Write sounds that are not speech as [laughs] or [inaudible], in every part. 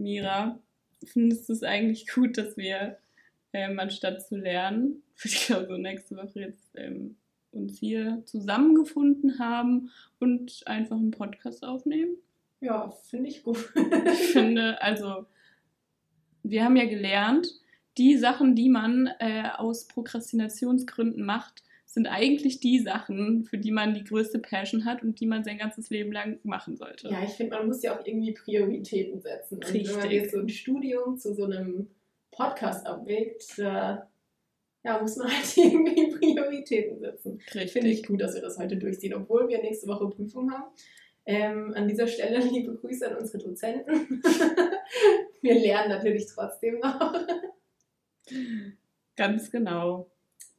Mira, findest du es eigentlich gut, dass wir ähm, anstatt zu lernen, [laughs] ich glaube so nächste Woche jetzt ähm, uns hier zusammengefunden haben und einfach einen Podcast aufnehmen? Ja, finde ich gut. ich finde, also wir haben ja gelernt, die Sachen, die man äh, aus Prokrastinationsgründen macht, sind eigentlich die Sachen, für die man die größte Passion hat und die man sein ganzes Leben lang machen sollte. Ja, ich finde, man muss ja auch irgendwie Prioritäten setzen. Und Richtig. wenn man jetzt so ein Studium zu so einem Podcast abwägt, da ja, muss man [laughs] halt irgendwie Prioritäten setzen. Richtig. Finde ich gut, dass wir das heute durchziehen, obwohl wir nächste Woche Prüfung haben. Ähm, an dieser Stelle [laughs] liebe Grüße an unsere Dozenten. [laughs] wir lernen natürlich trotzdem noch. Ganz genau.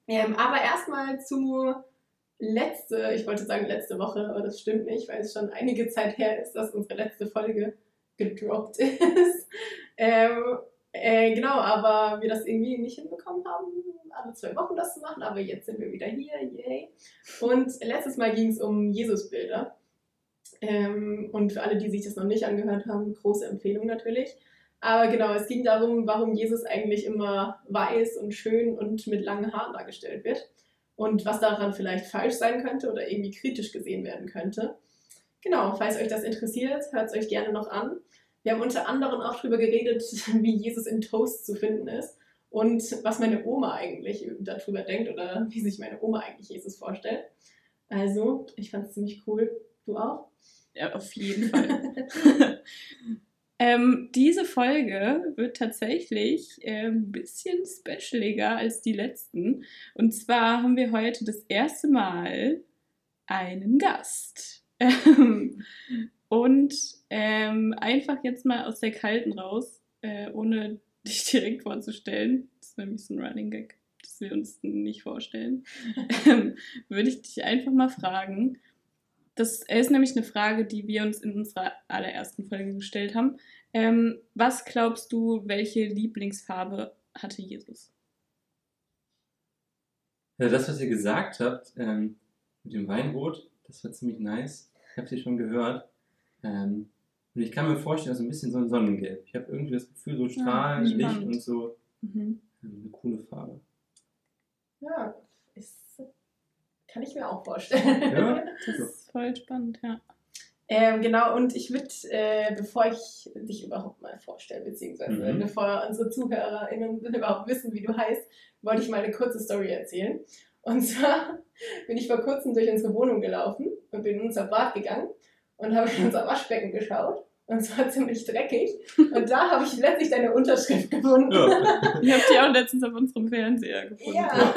Ähm, aber erstmal zu letzte, ich wollte sagen letzte Woche, aber das stimmt nicht, weil es schon einige Zeit her ist, dass unsere letzte Folge gedroppt [laughs] ist. ähm, äh, genau, aber wir das irgendwie nicht hinbekommen haben, alle zwei Wochen das zu machen, aber jetzt sind wir wieder hier, yay. Und letztes Mal ging es um Jesusbilder. Ähm, und für alle, die sich das noch nicht angehört haben, große Empfehlung natürlich. Aber genau, es ging darum, warum Jesus eigentlich immer weiß und schön und mit langen Haaren dargestellt wird und was daran vielleicht falsch sein könnte oder irgendwie kritisch gesehen werden könnte. Genau, falls euch das interessiert, hört es euch gerne noch an. Wir haben unter anderem auch darüber geredet, [laughs] wie Jesus in Toast zu finden ist und was meine Oma eigentlich darüber denkt oder wie sich meine Oma eigentlich Jesus vorstellt. Also, ich fand es ziemlich cool. Du auch? Ja, auf jeden Fall. [laughs] Ähm, diese Folge wird tatsächlich äh, ein bisschen specialiger als die letzten. Und zwar haben wir heute das erste Mal einen Gast. Ähm, und ähm, einfach jetzt mal aus der Kalten raus, äh, ohne dich direkt vorzustellen, das ist nämlich so ein Running Gag, das wir uns nicht vorstellen, ähm, würde ich dich einfach mal fragen, das ist nämlich eine Frage, die wir uns in unserer allerersten Folge gestellt haben. Ähm, was glaubst du, welche Lieblingsfarbe hatte Jesus? Ja, das, was ihr gesagt habt ähm, mit dem Weinrot, das war ziemlich nice. Ich habe sie schon gehört. Ähm, und ich kann mir vorstellen, so ein bisschen so ein Sonnengelb. Ich habe irgendwie das Gefühl, so Strahlen, ja, Licht und so. Mhm. Ähm, eine coole Farbe. Ja, ist, kann ich mir auch vorstellen. Ja, das ist voll spannend, ja. Ähm, genau, und ich würde, äh, bevor ich dich überhaupt mal vorstelle, beziehungsweise mhm. bevor unsere ZuhörerInnen [laughs] überhaupt wissen, wie du heißt, wollte ich mal eine kurze Story erzählen. Und zwar [laughs] bin ich vor kurzem durch unsere Wohnung gelaufen und bin in unser Bad gegangen und habe in unser Waschbecken geschaut und es war ziemlich dreckig. Und da habe ich letztlich deine Unterschrift gefunden. Ja. Ich habe die auch letztens auf unserem Fernseher gefunden. Ja,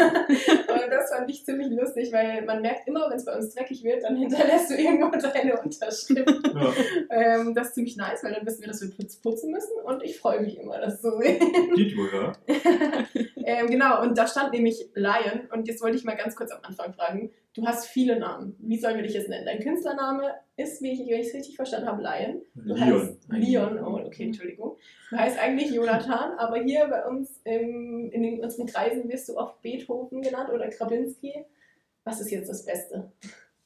und das fand ich ziemlich lustig, weil man merkt immer, wenn es bei uns dreckig wird, dann hinterlässt du irgendwo deine Unterschrift. Ja. Ähm, das ist ziemlich nice, weil dann wissen wir, dass wir putzen müssen und ich freue mich immer, das zu sehen. Dito, ja. [laughs] ähm, genau, und da stand nämlich Lion und jetzt wollte ich mal ganz kurz am Anfang fragen, du hast viele Namen. Wie sollen wir dich jetzt nennen? Dein Künstlername ist, wie ich, wenn ich es richtig verstanden habe, Lion. Du Leon. heißt Leon. Oh, okay, Entschuldigung. Du heißt eigentlich Jonathan, [laughs] aber hier bei uns im, in den, unseren Kreisen wirst du oft Beethoven genannt oder Krabinski. Was ist jetzt das Beste?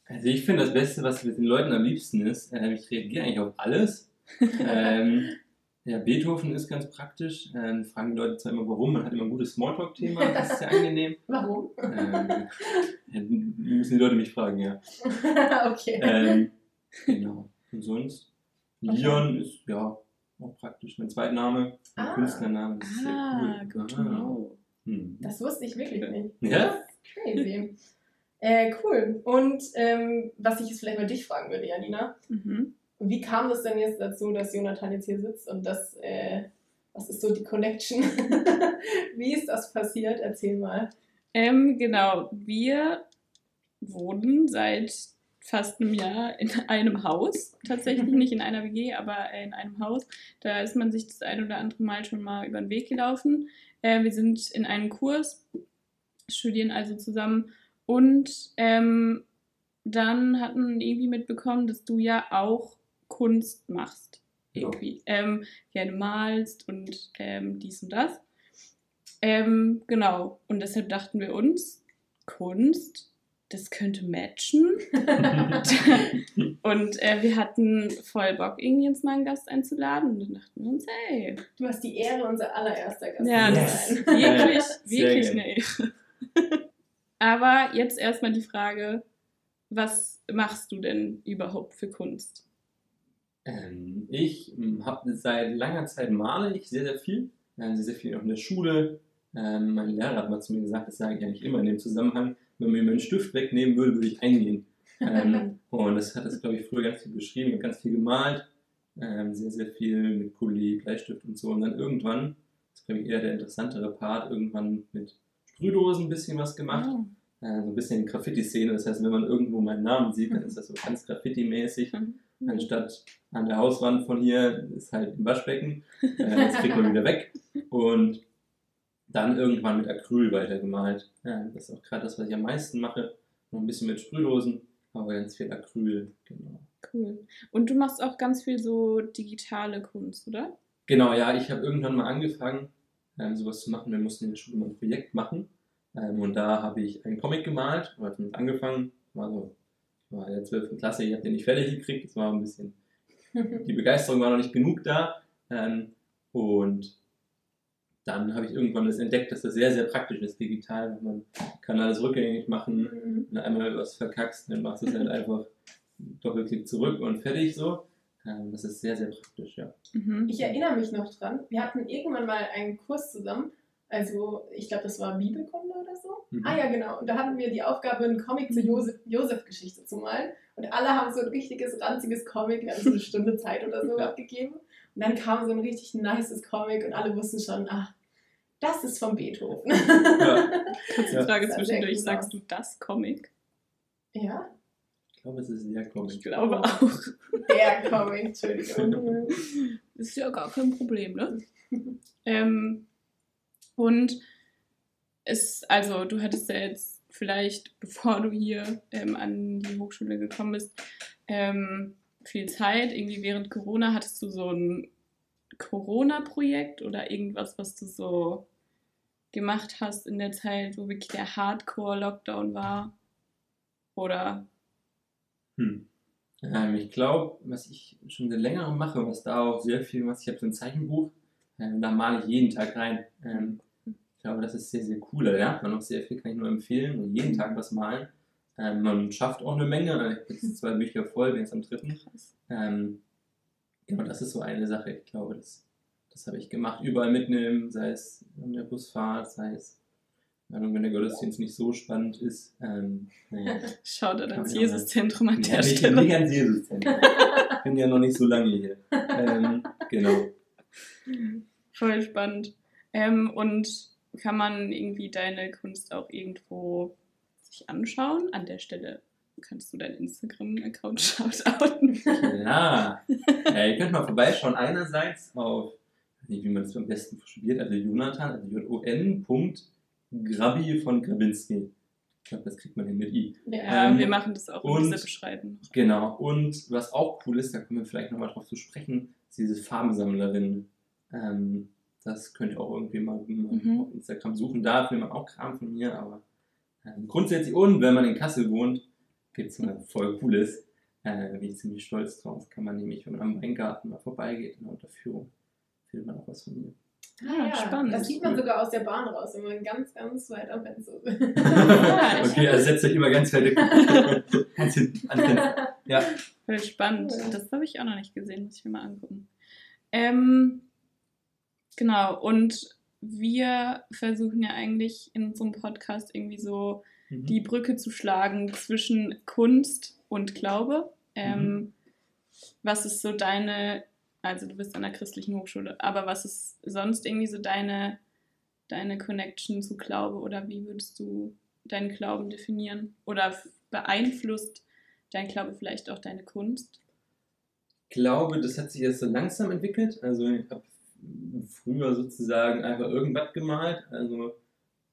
Also ich finde das Beste, was mit den Leuten am liebsten ist, äh, ich reagiere eigentlich auf alles. [laughs] ähm, ja, Beethoven ist ganz praktisch. Ähm, fragen die Leute zwar immer, warum. Man hat immer ein gutes Smalltalk-Thema. Das ist sehr angenehm. [laughs] warum? Ähm, ja, müssen die Leute mich fragen, ja. [laughs] okay. Ähm, genau. Und sonst? Okay. Leon ist ja auch praktisch. Mein Zweitname, mein ah. Künstlername. Das ist ah, sehr cool. Good ah. Hm. Das wusste ich wirklich nicht. Ja? Crazy. Äh, cool. Und ähm, was ich jetzt vielleicht mal dich fragen würde, Janina. Mhm. Wie kam das denn jetzt dazu, dass Jonathan jetzt hier sitzt und das, äh, was ist so die Connection? [laughs] Wie ist das passiert? Erzähl mal. Ähm, genau, wir wohnen seit fast einem Jahr in einem Haus. Tatsächlich [laughs] nicht in einer WG, aber in einem Haus. Da ist man sich das ein oder andere Mal schon mal über den Weg gelaufen. Äh, wir sind in einem Kurs, studieren also zusammen und ähm, dann hatten irgendwie mitbekommen, dass du ja auch Kunst machst. Irgendwie. Ja. Ähm, gerne malst und ähm, dies und das. Ähm, genau. Und deshalb dachten wir uns, Kunst das könnte matchen. [laughs] und äh, wir hatten voll Bock, irgendwie uns mal einen Gast einzuladen. Und dann dachten wir uns, hey. Du hast die Ehre, unser allererster Gast Ja, zu das sein. ist wirklich, wirklich eine Ehre. [laughs] Aber jetzt erstmal die Frage, was machst du denn überhaupt für Kunst? Ähm, ich habe seit langer Zeit male ich sehr, sehr viel. Ähm, sehr, sehr viel auch in der Schule. Ähm, mein Lehrer hat mal zu mir gesagt, das sage ich eigentlich immer in dem Zusammenhang, wenn man mir meinen Stift wegnehmen würde, würde ich eingehen. Ähm, [laughs] und das hat das, glaube ich, früher ganz viel beschrieben. Ich habe ganz viel gemalt, ähm, sehr, sehr viel mit Kuli, Bleistift und so. Und dann irgendwann, das ist, glaube ich, eher der interessantere Part, irgendwann mit Sprühdosen ein bisschen was gemacht. Oh. Äh, so ein bisschen Graffiti-Szene. Das heißt, wenn man irgendwo meinen Namen sieht, dann ist das so ganz Graffiti-mäßig. Mhm. Anstatt an der Hauswand von hier ist halt ein Waschbecken. Äh, das kriegt man wieder weg. Und dann irgendwann mit Acryl weitergemalt. Ja, das ist auch gerade das, was ich am meisten mache. Noch ein bisschen mit Sprühdosen, aber ganz viel Acryl. Genau. Cool. Und du machst auch ganz viel so digitale Kunst, oder? Genau, ja, ich habe irgendwann mal angefangen, ähm, sowas zu machen. Wir mussten in der Schule mal ein Projekt machen. Ähm, und da habe ich einen Comic gemalt, habe damit angefangen. War so, war in der 12. Klasse, ich habe den nicht fertig gekriegt. Das war ein bisschen, die Begeisterung war noch nicht genug da. Ähm, und dann habe ich irgendwann das entdeckt, dass das sehr, sehr praktisch ist, digital. Man kann alles rückgängig machen. Mhm. Wenn du einmal was verkackst, dann machst du es halt einfach Doppelklick zurück und fertig so. Ähm, das ist sehr, sehr praktisch, ja. Mhm. Ich erinnere mich noch dran, wir hatten irgendwann mal einen Kurs zusammen. Also, ich glaube, das war Bibelkunde oder so. Mhm. Ah ja, genau. Und da hatten wir die Aufgabe, einen Comic zur Josef- Josef-Geschichte zu malen. Und alle haben so ein richtiges, ranziges Comic, wir haben so eine Stunde Zeit oder so [laughs] abgegeben. Und dann kam so ein richtig nices Comic und alle wussten schon, ach, das ist von Beethoven. Ja. [laughs] Kurze Ja. Frage zwischendurch, sagst du das Comic? ja, Ich glaube, es ist sehr Ich komisch. glaube Oh. auch. der Comic, Entschuldigung. [laughs] Ist ja gar kein Problem, ne? ähm, und es, also du hattest ja jetzt vielleicht, [laughs] bevor du hier ähm, an die Hochschule gekommen bist, ähm, viel Zeit. Irgendwie während Corona hattest du so ein Corona-Projekt oder irgendwas, was du so gemacht hast in der Zeit, wo wirklich der Hardcore-Lockdown war? Oder? Hm. Ähm, ich glaube, was ich schon seit längerem mache, was da auch sehr viel was, ich habe so ein Zeichenbuch, ähm, da male ich jeden Tag rein. Ähm, ich glaube, das ist sehr, sehr cool. Da lernt man auch sehr viel, kann ich nur empfehlen. Und jeden Tag was malen. Ähm, man schafft auch eine Menge. Ich habe jetzt zwei Bücher voll, bin jetzt am dritten. Krass. Ähm, genau, das ist so eine Sache. Ich glaube, das, das habe ich gemacht. Überall mitnehmen, sei es an der Busfahrt, sei es, wenn der Gottesdienst nicht so spannend ist. Ähm, naja. [laughs] Schaut Kann ans Jesuszentrum an Ja, der nicht, Stelle. nicht ans Jesus-Zentrum. Ich bin ja noch nicht so lange hier. [laughs] Ähm, genau. Voll spannend. Ähm, und kann man irgendwie deine Kunst auch irgendwo sich anschauen? An der Stelle kannst du deinen Instagram-Account [laughs] shoutouten. Ja. Äh, ihr könnt mal vorbeischauen. Einerseits auf, ich weiß nicht, wie man das am besten probiert, also Jonathan, also J-O-N. Punkt Grabi von Grabinski. Ich glaube, das kriegt man hin mit I. Ja. Ähm, wir machen das auch in und- dieser Beschreibung. Genau. Und was auch cool ist, da kommen wir vielleicht nochmal drauf zu sprechen, ist diese Farbensammlerin. Ähm, das könnt ihr auch irgendwie mal, Mhm. auf Instagram suchen. Da findet man auch Kram von mir, aber ähm, grundsätzlich und wenn man in Kassel wohnt, gibt es mal voll Cooles. Äh, bin ich ziemlich stolz drauf. Kann man nämlich, wenn man am Weingarten mal vorbeigeht in der Unterführung, findet man auch was von mir. Ah, ja, spannend. Das sieht man sogar aus der Bahn raus, wenn man ganz, ganz weit am Fenster ist. [laughs] [laughs] Okay, also setzt euch immer ganz fertig. [laughs] ganz hinten ans Fenster. Ja. Voll spannend. Das habe ich auch noch nicht gesehen, muss ich mir mal angucken. Ähm, genau, und wir versuchen ja eigentlich in unserem Podcast irgendwie so Mhm. die Brücke zu schlagen zwischen Kunst und Glaube. Ähm, Mhm. Was ist so deine, also du bist an der christlichen Hochschule, aber was ist sonst irgendwie so deine, deine Connection zu Glaube oder wie würdest du deinen Glauben definieren? Oder beeinflusst dein Glaube vielleicht auch deine Kunst? glaube, das hat sich jetzt so langsam entwickelt. Also ich habe früher sozusagen einfach irgendwas gemalt, also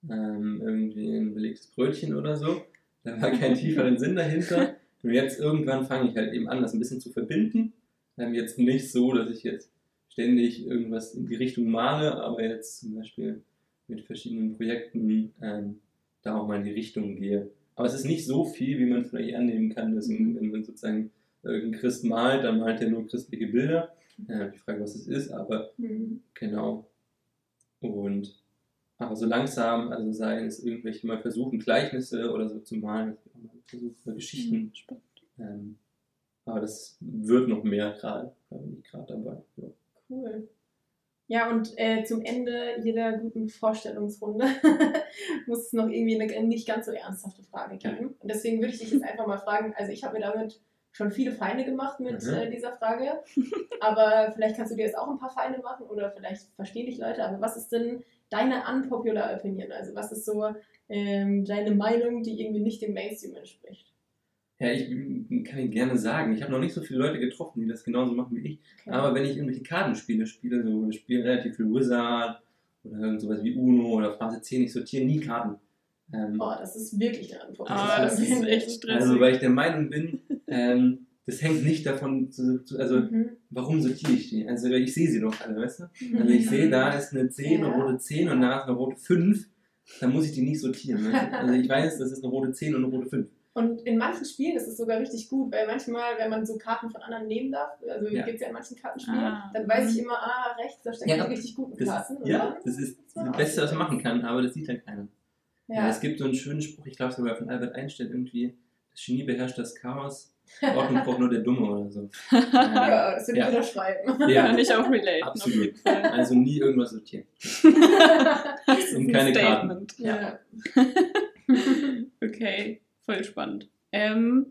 ähm, irgendwie ein belegtes Brötchen oder so. Da war kein tieferen Sinn dahinter. Und jetzt irgendwann fange ich halt eben an, das ein bisschen zu verbinden. Ähm, jetzt nicht so, dass ich jetzt ständig irgendwas in die Richtung male, aber jetzt zum Beispiel mit verschiedenen Projekten ähm, da auch mal in die Richtung gehe. Aber es ist nicht so viel, wie man vielleicht annehmen kann, dass Mhm. wenn man sozusagen irgendein Christ malt, dann malt er nur christliche Bilder. Ja, die Frage, was es ist, aber Mhm. genau. Und aber so langsam, also seien es irgendwelche mal versuchen, Gleichnisse oder so zu malen, versuchen, Geschichten. Spannend. Ähm, aber das wird noch mehr gerade, da bin ich gerade dabei. Ja. Cool. Ja, und äh, zum Ende jeder guten Vorstellungsrunde [laughs] muss es noch irgendwie eine nicht ganz so ernsthafte Frage geben. Und deswegen würde ich dich jetzt einfach mal fragen, also ich habe mir damit schon viele Feinde gemacht mit Mhm. äh, dieser Frage, [laughs] aber vielleicht kannst du dir jetzt auch ein paar Feinde machen oder vielleicht verstehen dich Leute, aber was ist denn deine unpopular Opinion? Also was ist so ähm, deine Meinung, die irgendwie nicht dem Mainstream entspricht? Ja, ich kann Ihnen gerne sagen, ich habe noch nicht so viele Leute getroffen, die das genauso machen wie ich. Okay. Aber wenn ich irgendwelche Kartenspiele spiele, so ich spiele relativ viel Wizard oder irgend sowas wie Uno oder Phase 10, ich sortiere nie Karten. Ähm, oh, das ist wirklich eine unpopular Ah, das ist Opinion. echt stressig. also weil ich der Meinung bin, ähm, das hängt nicht davon, zu, zu, also Mhm. warum sortiere ich die? Also ich sehe sie doch alle, weißt du? Also ich sehe, da ist eine 10, eine Ja. rote 10 und da ist eine rote 5, dann muss ich die nicht sortieren. Weißt du? Also ich weiß, das ist eine rote 10 und eine rote 5. Und in manchen Spielen ist es sogar richtig gut, weil manchmal, wenn man so Karten von anderen nehmen darf, also Ja. gibt es ja in manchen Kartenspielen, Ah. dann weiß ich immer, ah, rechts, da stecken Ja, die richtig guten Das, Karten. und ja, dann- das ist Das das Beste, was man machen kann, aber das sieht halt keiner. Ja. Ja. es gibt so einen schönen Spruch, ich glaube sogar von Albert Einstein irgendwie, das Genie beherrscht das Chaos, Ordnung braucht nur der Dumme oder so. Ja, das würde ich Ja. unterschreiben. Kann ja, ich auch relaten, auf absolut. Also nie irgendwas sortieren. Und ein keine Karten. Statement. ja. [laughs] Okay, voll spannend. Ähm,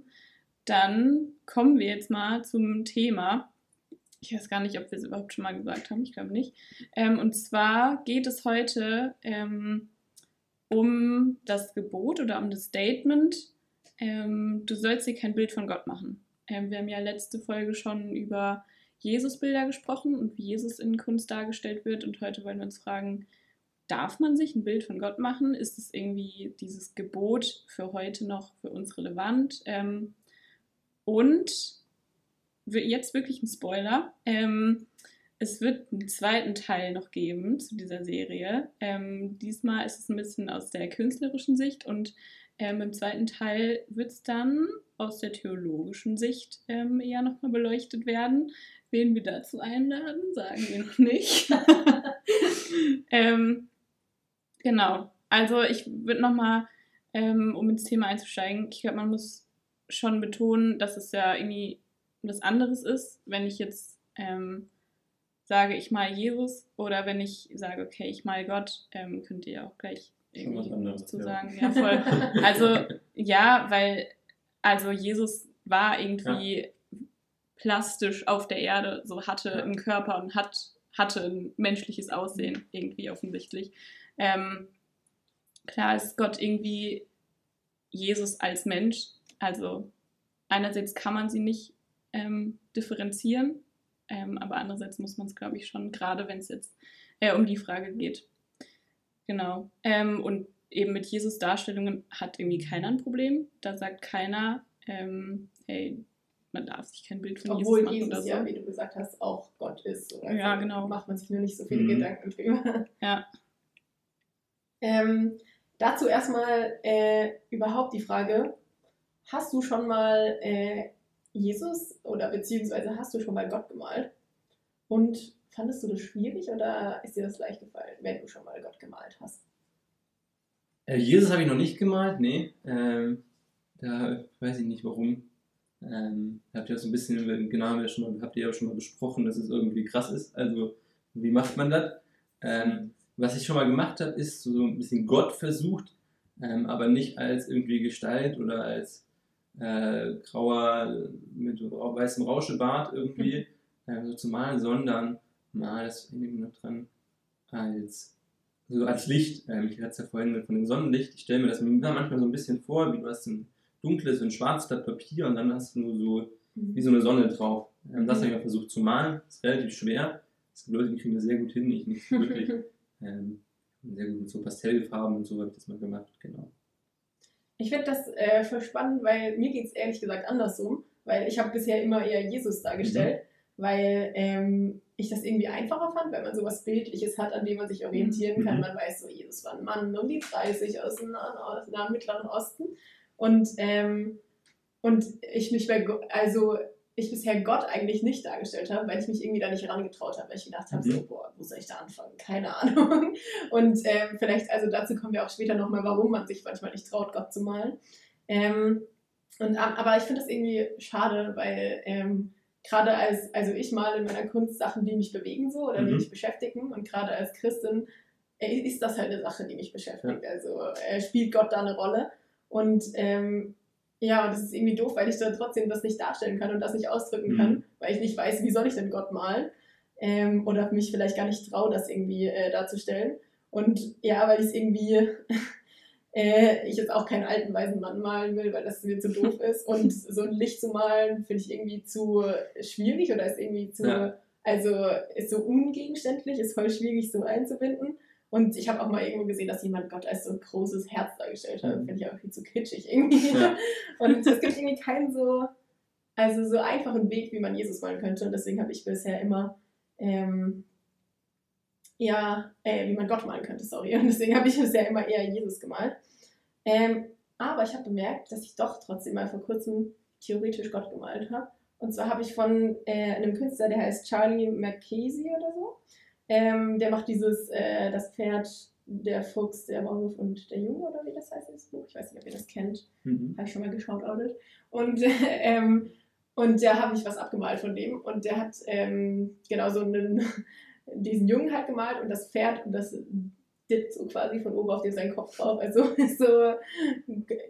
dann kommen wir jetzt mal zum Thema. Ich weiß gar nicht, ob wir es überhaupt schon mal gesagt haben. Ich glaube nicht. Ähm, und zwar geht es heute ähm, um das Gebot oder um das Statement, ähm, du sollst dir kein Bild von Gott machen. Ähm, wir haben ja letzte Folge schon über Jesusbilder gesprochen und wie Jesus in Kunst dargestellt wird. Und heute wollen wir uns fragen, darf man sich ein Bild von Gott machen? Ist es irgendwie dieses Gebot für heute noch für uns relevant? Ähm, und jetzt wirklich ein Spoiler. Ähm, es wird einen zweiten Teil noch geben zu dieser Serie. Ähm, diesmal ist es ein bisschen aus der künstlerischen Sicht und ähm, im zweiten Teil wird es dann aus der theologischen Sicht ähm, eher nochmal beleuchtet werden. Wen wir dazu einladen, sagen wir noch nicht. [laughs] ähm, genau. Also ich würde nochmal, ähm, um ins Thema einzusteigen, ich glaube, man muss schon betonen, dass es ja irgendwie was anderes ist, wenn ich jetzt ähm, sage, ich mal Jesus oder wenn ich sage, okay, ich mal Gott, ähm, könnt ihr auch gleich Schon was irgendwie anderes, zu ja. sagen. Ja, voll. [laughs] Also ja, weil also Jesus war irgendwie plastisch auf der Erde, so hatte Ja. einen Körper und hat, hatte ein menschliches Aussehen, irgendwie offensichtlich. Ähm, klar ist Gott irgendwie Jesus als Mensch. Also einerseits kann man sie nicht ähm, differenzieren, ähm, aber andererseits muss man es, glaube ich, schon, gerade wenn es jetzt äh, um die Frage geht. Genau. Ähm, und eben mit Jesus Darstellungen hat irgendwie keiner ein Problem. Da sagt keiner, ähm, hey, man darf sich kein Bild von Obwohl Jesus machen Jesus oder so. ja, wie du gesagt hast, auch Gott ist. Oder Ja, so. genau. Macht man sich nur nicht so viele Mhm. Gedanken drüber. Ja. [laughs] Ähm, dazu erstmal äh, überhaupt die Frage, hast du schon mal äh, Jesus oder beziehungsweise hast du schon mal Gott gemalt? Und fandest du das schwierig oder ist dir das leicht gefallen, wenn du schon mal Gott gemalt hast? Äh, Jesus habe ich noch nicht gemalt, nee. Ähm, da weiß ich nicht warum. Ähm, habt ihr auch so ein bisschen, genau, haben wir schon mal, habt ihr ja schon mal besprochen, dass es irgendwie krass ist. Also, wie macht man das? Ähm, was ich schon mal gemacht habe, ist so ein bisschen Gott versucht, ähm, aber nicht als irgendwie Gestalt oder als äh, grauer mit weißem Rauschebart irgendwie äh, so zu malen, sondern mal, das erinnere ich noch dran, als so als Licht. Ähm, ich hatte es ja vorhin von dem Sonnenlicht. Ich stelle mir das manchmal so ein bisschen vor, wie du hast ein dunkles, ein schwarzes Blatt Papier und dann hast du nur so wie so eine Sonne drauf. Ähm, das habe ich mal versucht zu malen. Das ist relativ schwer. Das gibt Leute, die kriegen das sehr gut hin, ich nicht wirklich. [laughs] ähm, sehr gut mit so Pastellfarben und so habe ich das mal gemacht, genau. Ich finde das äh, voll spannend, weil mir geht es ehrlich gesagt andersrum, weil ich habe bisher immer eher Jesus dargestellt, weil ähm, ich das irgendwie einfacher fand, weil man sowas Bildliches hat, an dem man sich orientieren kann. Mhm. Man weiß so, Jesus war ein Mann um die 30 aus dem Nahen, dem Mittleren Osten. Und, ähm, und ich mich bei, also ich bisher Gott eigentlich nicht dargestellt habe, weil ich mich irgendwie da nicht herangetraut habe, weil ich gedacht habe, Mhm. so, boah, wo soll ich da anfangen? Keine Ahnung. [laughs] Und ähm, vielleicht, also dazu kommen wir auch später nochmal, warum man sich manchmal nicht traut, Gott zu malen. Ähm, und, aber ich finde das irgendwie schade, weil ähm, gerade als, also ich male in meiner Kunst Sachen, die mich bewegen so oder die Mhm. mich beschäftigen und gerade als Christin äh, ist das halt eine Sache, die mich beschäftigt. Also äh, spielt Gott da eine Rolle und ähm, ja, und das ist irgendwie doof, weil ich da trotzdem das nicht darstellen kann und das nicht ausdrücken Mhm. kann, weil ich nicht weiß, wie soll ich denn Gott malen ähm, oder mich vielleicht gar nicht traue, das irgendwie äh, darzustellen. Und ja, weil ich es irgendwie, [laughs] äh, ich jetzt auch keinen alten weisen Mann malen will, weil das mir zu doof [laughs] ist. Und so ein Licht zu malen, finde ich irgendwie zu schwierig oder ist irgendwie zu, Ja. also ist so ungegenständlich, ist voll schwierig so einzubinden. Und ich habe auch mal irgendwo gesehen, dass jemand Gott als so ein großes Herz dargestellt hat. Mhm. Finde ich aber viel zu kitschig irgendwie. Ja. [laughs] Und es gibt irgendwie keinen so, also so einfachen Weg, wie man Jesus malen könnte. Und deswegen habe ich bisher immer, ähm, ja, äh, wie man Gott malen könnte, sorry. Und deswegen habe ich bisher immer eher Jesus gemalt. Ähm, aber ich habe bemerkt, dass ich doch trotzdem mal vor kurzem theoretisch Gott gemalt habe. Und zwar habe ich von äh, einem Künstler, der heißt Charlie McCasey oder so. Ähm, der macht dieses, äh, das Pferd, der Fuchs, der Maulwurf und der Junge, oder wie das heißt, das Buch. Ich weiß nicht, ob ihr das kennt. Mhm. Habe ich schon mal geschaut, Audit. Und, [laughs] ähm, und da habe ich was abgemalt von dem. Und der hat ähm, genau so einen, diesen Jungen halt gemalt und das Pferd und das dippt so quasi von oben auf dem seinen Kopf drauf. Also [laughs] so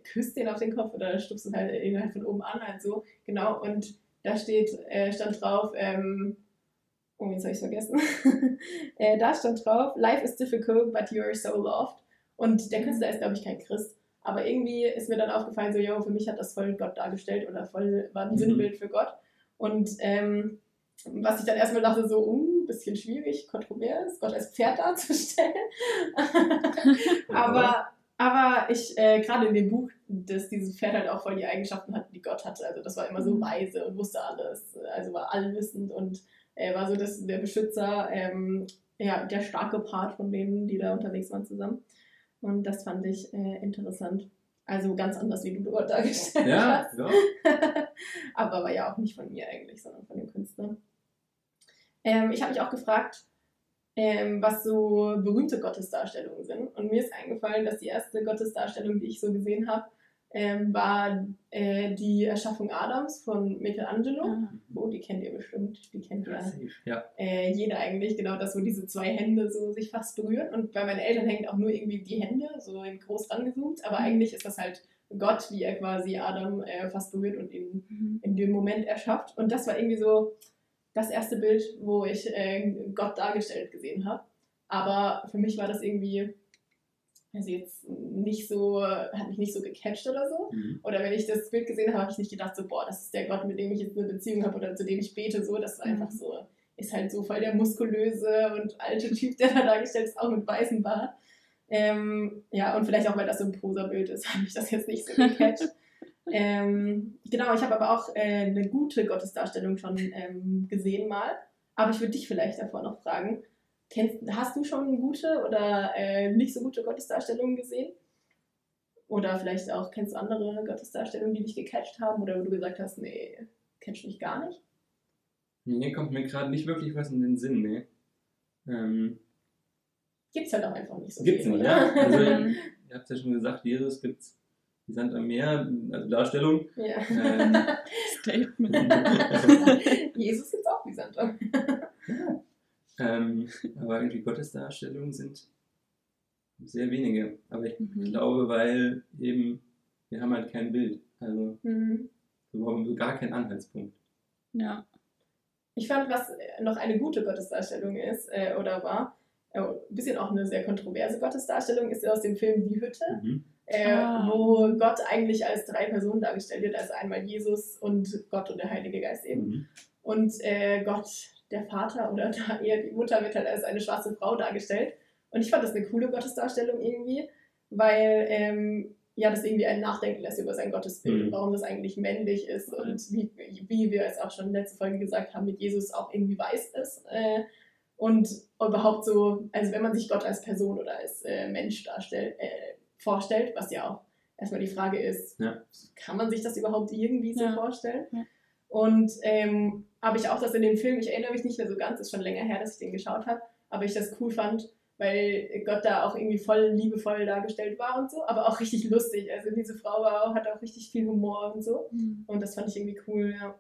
küsst den auf den Kopf oder stupst es halt ihn halt von oben an, halt so. Genau. Und da steht, äh, stand drauf, ähm, oh, jetzt habe ich vergessen. [laughs] äh, da stand drauf, Life is difficult, but you are so loved. Und der Künstler ist, glaube ich, kein Christ. Aber irgendwie ist mir dann aufgefallen, so, yo, für mich hat das voll Gott dargestellt oder voll war ein Mhm. Sinnbild für Gott. Und ähm, was ich dann erstmal dachte, so, um, bisschen schwierig, kontrovers, Gott als Pferd darzustellen. [laughs] aber, aber ich, äh, gerade in dem Buch, dass dieses Pferd halt auch voll die Eigenschaften hatte, die Gott hatte. Also das war immer so Mhm. weise und wusste alles, also war allwissend und äh, war so das, der Beschützer, ähm, ja, der starke Part von denen, die da unterwegs waren zusammen. Und das fand ich äh, interessant. Also ganz anders, wie du dort dargestellt Ja, hast. ja. [laughs] Aber war ja auch nicht von mir eigentlich, sondern von dem Künstler. Ähm, ich habe mich auch gefragt, ähm, was so berühmte Gottesdarstellungen sind. Und mir ist eingefallen, dass die erste Gottesdarstellung, die ich so gesehen habe, ähm, war äh, die Erschaffung Adams von Michelangelo. Ah. Oh, die kennt ihr bestimmt. Die kennt Ja, ja äh, jeder eigentlich, genau das, wo diese zwei Hände so sich fast berühren. Und bei meinen Eltern hängt auch nur irgendwie die Hände, so in groß rangezoomt. Aber Mhm. eigentlich ist das halt Gott, wie er quasi Adam äh, fast berührt und ihn Mhm. in dem Moment erschafft. Und das war irgendwie so das erste Bild, wo ich äh, Gott dargestellt gesehen habe. Aber für mich war das irgendwie, also jetzt nicht so, hat mich nicht so gecatcht oder so. Mhm. Oder wenn ich das Bild gesehen habe, habe ich nicht gedacht, so, boah, das ist der Gott, mit dem ich jetzt eine Beziehung habe oder zu dem ich bete. So, das war einfach Mhm. so, ist halt so voll der muskulöse und alte Typ, der da dargestellt ist, auch mit weißem Bart. Ähm, ja, und vielleicht auch, weil das so ein Prosa-Bild ist, [laughs] habe ich das jetzt nicht so gecatcht. Ähm, genau, ich habe aber auch äh, eine gute Gottesdarstellung schon ähm, gesehen mal. Aber ich würde dich vielleicht davor noch fragen, kennst, hast du schon gute oder äh, nicht so gute Gottesdarstellungen gesehen? Oder vielleicht auch kennst du andere Gottesdarstellungen, die dich gecatcht haben oder wo du gesagt hast, nee, catcht mich gar nicht? Nee, kommt mir gerade nicht wirklich was in den Sinn, ne? Ähm, Gibt's halt auch einfach nicht so Gibt's viel, nicht, oder? ja. Also, [laughs] ihr habt ja schon gesagt, Jesus gibt's Sand am Meer, also Darstellung. ja. Ähm, [laughs] Statement. [laughs] Jesus gibt's auch wie Sand am ähm, aber irgendwie Gottesdarstellungen sind sehr wenige. Aber ich Mhm. glaube, weil eben wir haben halt kein Bild. Also Mhm. wir haben so gar keinen Anhaltspunkt. Ja. Ich fand, was noch eine gute Gottesdarstellung ist, äh, oder war, äh, ein bisschen auch eine sehr kontroverse Gottesdarstellung, ist aus dem Film Die Hütte, Mhm. Äh, Ah. wo Gott eigentlich als drei Personen dargestellt wird, also einmal Jesus und Gott und der Heilige Geist eben. Mhm. Und äh, Gott, der Vater oder [laughs] da eher die Mutter wird halt als eine schwarze Frau dargestellt. Und ich fand das eine coole Gottesdarstellung irgendwie, weil ähm, ja das irgendwie einen nachdenken lässt über sein Gottesbild, Mhm. warum das eigentlich männlich ist und wie, wie wir es auch schon in der letzten Folge gesagt haben, mit Jesus auch irgendwie weiß ist. Äh, und überhaupt so, also wenn man sich Gott als Person oder als äh, Mensch darstellt, äh, vorstellt, was ja auch erstmal die Frage ist, Ja. kann man sich das überhaupt irgendwie so Ja. vorstellen? Ja. Und ähm, habe ich auch das in dem Film, ich erinnere mich nicht mehr so ganz, ist schon länger her, dass ich den geschaut habe, aber ich das cool fand, weil Gott da auch irgendwie voll liebevoll dargestellt war und so, aber auch richtig lustig. Also diese Frau war auch, hat auch richtig viel Humor und so. Und das fand ich irgendwie cool, ja.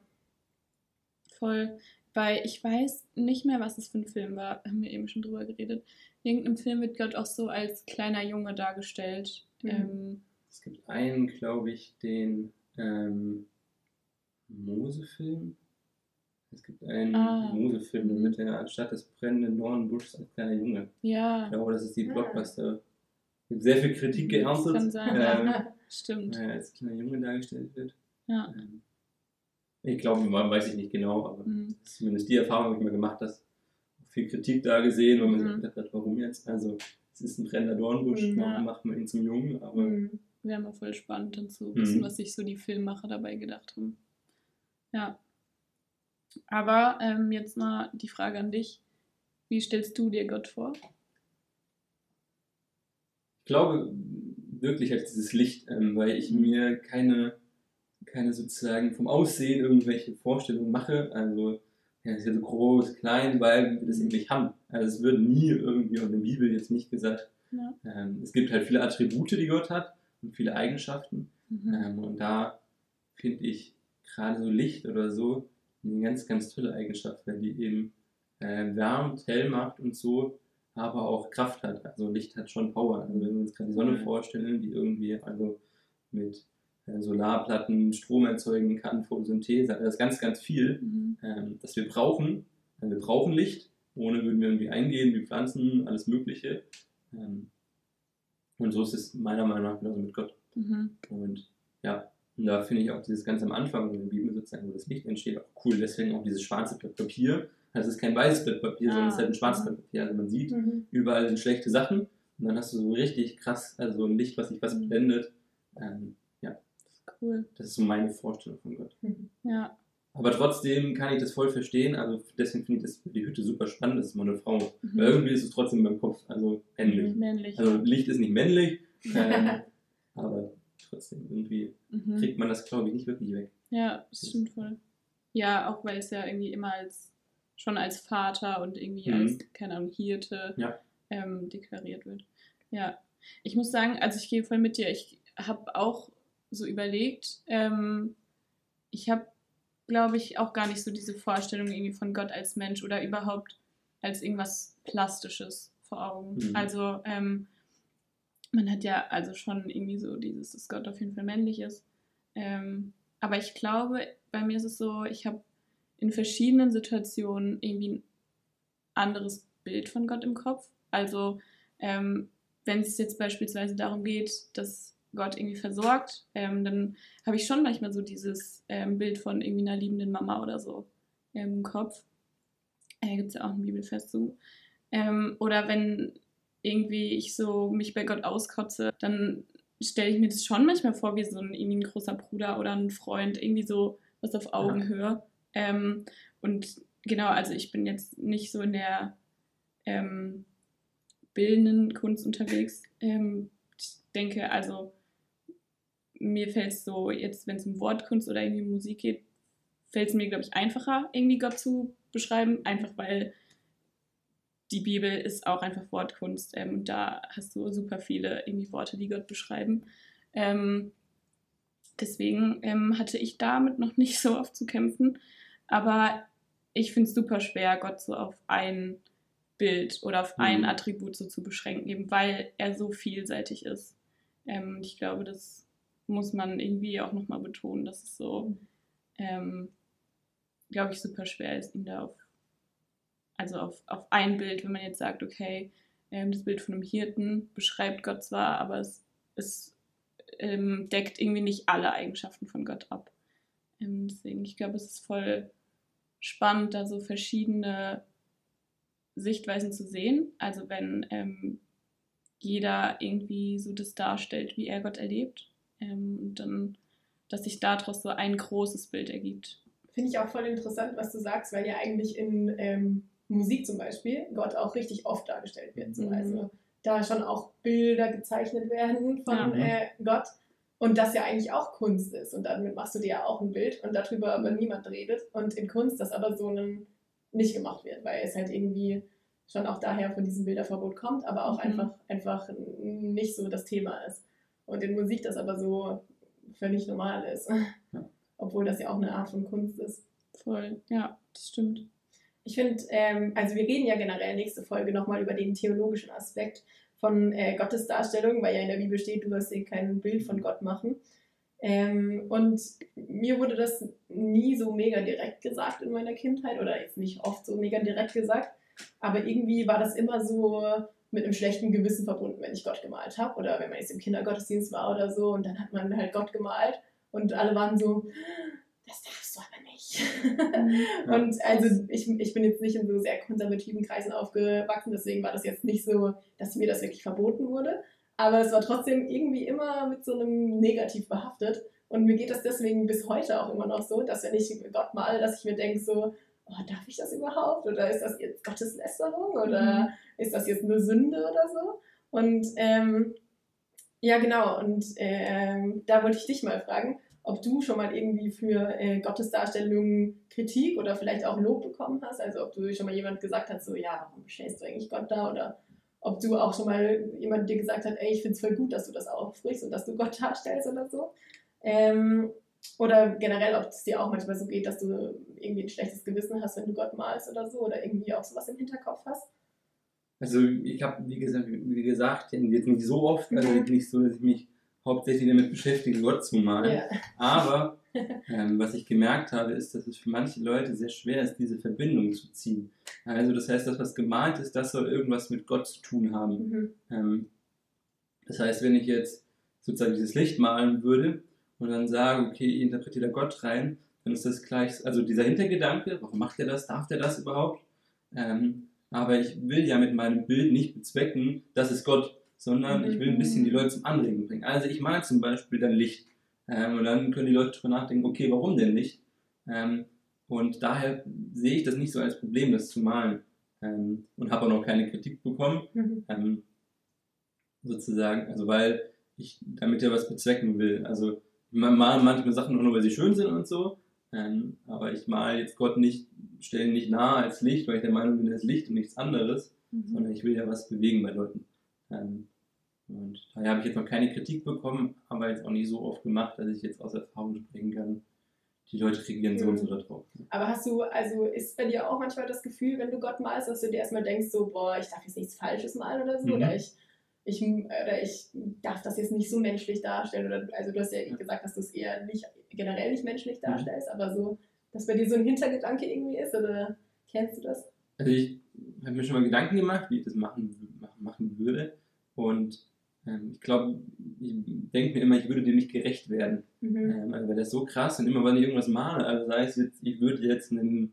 Voll. Weil ich weiß nicht mehr, was es für ein Film war. Haben wir eben schon drüber geredet. In irgendeinem Film wird Gott auch so als kleiner Junge dargestellt. Mhm. Ähm, Es gibt einen, glaube ich, den ähm, Mose-Film. Es gibt einen Ah. Mose-Film mit der anstatt des brennenden Dornenbuschs als kleiner Junge. ja, Ich glaube, das ist die. Blockbuster. Gibt sehr viel Kritik Das geerntet, kann sein, ähm, [laughs] stimmt. äh, als kleiner Junge dargestellt wird. Ja. Ähm, ich glaube, weiß ich nicht genau, aber Mhm. zumindest die Erfahrung habe ich mal gemacht, dass viel Kritik da gesehen, weil man Mhm. sich gedacht hat, warum jetzt? Also, es ist ein brennender Dornbusch, Mhm. warum Ja. macht man ihn zum Jungen? Aber Mhm. Wäre mal voll spannend, dann zu Mhm. wissen, was sich so die Filmmacher dabei gedacht haben. Ja. Aber ähm, jetzt mal die Frage an dich. Wie stellst du dir Gott vor? ich glaube wirklich als dieses Licht, ähm, weil ich Mhm. mir keine, keine sozusagen vom Aussehen irgendwelche Vorstellungen mache. Also, ja, ist ja so groß, klein, weil wir das eben nicht haben. Also, es wird nie irgendwie in der Bibel jetzt nicht gesagt. Ja. Ähm, es gibt halt viele Attribute, die Gott hat und viele Eigenschaften. Mhm. Ähm, und da finde ich gerade so Licht oder so eine ganz, ganz tolle Eigenschaft, weil die eben äh, wärmt, hell macht und so, aber auch Kraft hat. Also Licht hat schon Power. Also wenn wir uns gerade die Sonne Mhm. vorstellen, die irgendwie also mit Solarplatten Strom erzeugen kann, Photosynthese, also das ist ganz, ganz viel, Mhm. ähm, das wir brauchen. Also wir brauchen Licht, ohne würden wir irgendwie eingehen, wie Pflanzen, alles Mögliche. Ähm, und so ist es meiner Meinung nach genauso mit Gott. Mhm. Und ja, und da finde ich auch dieses ganz am Anfang in der Bibel sozusagen, wo das Licht entsteht, auch cool. Deswegen auch dieses schwarze Blatt Papier. Also es ist kein weißes Blatt Papier, sondern es ist halt ein schwarzes Ah, Blatt Papier. Also man sieht, Mhm. überall sind schlechte Sachen. Und dann hast du so richtig krass, also so ein Licht, was sich was Mhm. blendet. Ähm, Cool. das ist so meine Vorstellung von Gott. Ja. Aber trotzdem kann ich das voll verstehen. Also deswegen finde ich das die Hütte super spannend. Das ist mal eine Frau. Mhm. Weil irgendwie ist es trotzdem in meinem Kopf, also männlich. Männlich. Also Licht ist nicht männlich, [laughs] ähm, aber trotzdem irgendwie Mhm. kriegt man das, glaube ich, nicht wirklich weg. Ja, das stimmt voll. Ja, auch weil es ja irgendwie immer als schon als Vater und irgendwie Mhm. als, keine Ahnung, Hirte Ja. ähm, deklariert wird. Ja. Ich muss sagen, also ich gehe voll mit dir. Ich habe auch so überlegt, ähm, ich habe, glaube ich, auch gar nicht so diese Vorstellung irgendwie von Gott als Mensch oder überhaupt als irgendwas Plastisches vor Augen. Mhm. Also ähm, man hat ja also schon irgendwie so dieses, dass Gott auf jeden Fall männlich ist. Ähm, aber ich glaube, bei mir ist es so, ich habe in verschiedenen Situationen irgendwie ein anderes Bild von Gott im Kopf. Also ähm, wenn es jetzt beispielsweise darum geht, dass Gott irgendwie versorgt, ähm, dann habe ich schon manchmal so dieses ähm, Bild von irgendwie einer liebenden Mama oder so ähm, im Kopf. Äh, Gibt es ja auch ein Bibelfest zu. Ähm, oder wenn irgendwie ich so mich bei Gott auskotze, dann stelle ich mir das schon manchmal vor, wie so ein, irgendwie ein großer Bruder oder ein Freund, irgendwie so was auf Augenhöhe. Ähm, und genau, also ich bin jetzt nicht so in der ähm, bildenden Kunst unterwegs. Ähm, ich denke, also mir fällt es so, jetzt wenn es um Wortkunst oder irgendwie Musik geht, fällt es mir, glaube ich, einfacher, irgendwie Gott zu beschreiben, einfach weil die Bibel ist auch einfach Wortkunst ähm, und da hast du super viele irgendwie Worte, die Gott beschreiben. Ähm, deswegen ähm, hatte ich damit noch [laughs] nicht so oft zu kämpfen, aber ich finde es super schwer, Gott so auf ein Bild oder auf ein Mhm. Attribut so zu beschränken, eben weil er so vielseitig ist. Ähm, ich glaube, das muss man irgendwie auch nochmal betonen, dass es so, ähm, glaube ich, super schwer ist, ihn da auf, also auf, auf ein Bild, wenn man jetzt sagt, okay, ähm, das Bild von einem Hirten beschreibt Gott zwar, aber es, es ähm, deckt irgendwie nicht alle Eigenschaften von Gott ab. Ähm, deswegen, ich glaube, es ist voll spannend, da so verschiedene Sichtweisen zu sehen. Also wenn ähm, jeder irgendwie so das darstellt, wie er Gott erlebt. Ähm, und dann, dass sich daraus so ein großes Bild ergibt. Finde ich auch voll interessant, was du sagst, weil ja eigentlich in ähm, Musik zum Beispiel Gott auch richtig oft dargestellt wird. So. Mhm. Also da schon auch Bilder gezeichnet werden von Ja. äh, Gott. Und das ja eigentlich auch Kunst ist. Und damit machst du dir ja auch ein Bild und darüber aber niemand redet. Und in Kunst das aber so ein, nicht gemacht wird, weil es halt irgendwie schon auch daher von diesem Bilderverbot kommt, aber auch Mhm. einfach, einfach nicht so das Thema ist. Und in Musik das aber so völlig normal ist. Ja. Obwohl das ja auch eine Art von Kunst ist. Voll, ja, das stimmt. Ich finde, ähm, also wir reden ja generell nächste Folge nochmal über den theologischen Aspekt von äh, Gottesdarstellung, weil ja in der Bibel steht, du sollst dir kein Bild von Gott machen. Ähm, und mir wurde das nie so mega direkt gesagt in meiner Kindheit oder jetzt nicht oft so mega direkt gesagt, aber irgendwie war das immer so mit einem schlechten Gewissen verbunden, wenn ich Gott gemalt habe oder wenn man jetzt im Kindergottesdienst war oder so und dann hat man halt Gott gemalt und alle waren so, das darfst du aber nicht. [laughs] Ja. Und also ich, ich bin jetzt nicht in so sehr konservativen Kreisen aufgewachsen, deswegen war das jetzt nicht so, dass mir das wirklich verboten wurde. Aber es war trotzdem irgendwie immer mit so einem Negativ behaftet. Und mir geht das deswegen bis heute auch immer noch so, dass wenn ich Gott male, dass ich mir denke so, oh, darf ich das überhaupt? Oder ist das jetzt Gotteslästerung? Oder Mhm. ist das jetzt eine Sünde oder so? Und ähm, ja, genau. Und ähm, da wollte ich dich mal fragen, ob du schon mal irgendwie für äh, Gottesdarstellungen Kritik oder vielleicht auch Lob bekommen hast. Also ob du schon mal jemand gesagt hast, so, ja, warum stellst du eigentlich Gott da? Oder ob du auch schon mal jemand dir gesagt hat, ey, ich finde es voll gut, dass du das aufsprichst und dass du Gott darstellst oder so. Ähm, oder generell, ob es dir auch manchmal so geht, dass du irgendwie ein schlechtes Gewissen hast, wenn du Gott malst oder so, oder irgendwie auch sowas im Hinterkopf hast. Also ich habe, wie gesagt, wie gesagt, jetzt nicht so oft, also Mhm. nicht so, dass ich mich hauptsächlich damit beschäftige, Gott zu malen. Ja. Aber [laughs] ähm, was ich gemerkt habe, ist, dass es für manche Leute sehr schwer ist, diese Verbindung zu ziehen. Also das heißt, das, was gemalt ist, das soll irgendwas mit Gott zu tun haben. Mhm. Ähm, das heißt, wenn ich jetzt sozusagen dieses Licht malen würde und dann sage, okay, ich interpretiere da Gott rein, dann ist das gleich, also dieser Hintergedanke, warum macht er das, darf der das überhaupt? Ähm, aber ich will ja mit meinem Bild nicht bezwecken, das ist Gott, sondern ich will ein bisschen die Leute zum Anregen bringen. Also ich male zum Beispiel dann Licht ähm, und dann können die Leute darüber nachdenken, okay, warum denn Licht? Ähm, und daher sehe ich das nicht so als Problem, das zu malen. Ähm, und habe auch noch keine Kritik bekommen Mhm. ähm, sozusagen, also weil ich damit ja was bezwecken will. Also male manchmal Sachen nur, weil sie schön sind und so, ähm, aber ich male jetzt Gott nicht, stelle nicht nahe als Licht, weil ich der Meinung bin, er ist Licht und nichts anderes, Mhm. sondern ich will ja was bewegen bei Leuten. Ähm, und daher habe ich jetzt noch keine Kritik bekommen, aber jetzt auch nicht so oft gemacht, dass ich jetzt aus Erfahrung sprechen kann. Die Leute reagieren so und so darauf. Aber hast du, also ist bei dir auch manchmal das Gefühl, wenn du Gott malst, dass du dir erstmal denkst, so, boah, ich darf jetzt nichts Falsches malen oder so, Mhm. oder ich, ich, oder ich darf das jetzt nicht so menschlich darstellen, oder also du hast ja gesagt, dass du es eher nicht generell nicht menschlich Mhm. darstellst, aber so, dass bei dir so ein Hintergedanke irgendwie ist, oder kennst du das? Also ich habe mir schon mal Gedanken gemacht, wie ich das machen, machen- machen würde. Und ähm, ich glaube, ich denke mir immer, ich würde dem nicht gerecht werden. Mhm. Ähm, also weil das so krass und immer wenn ich irgendwas male, also sei es jetzt, ich würde jetzt einen,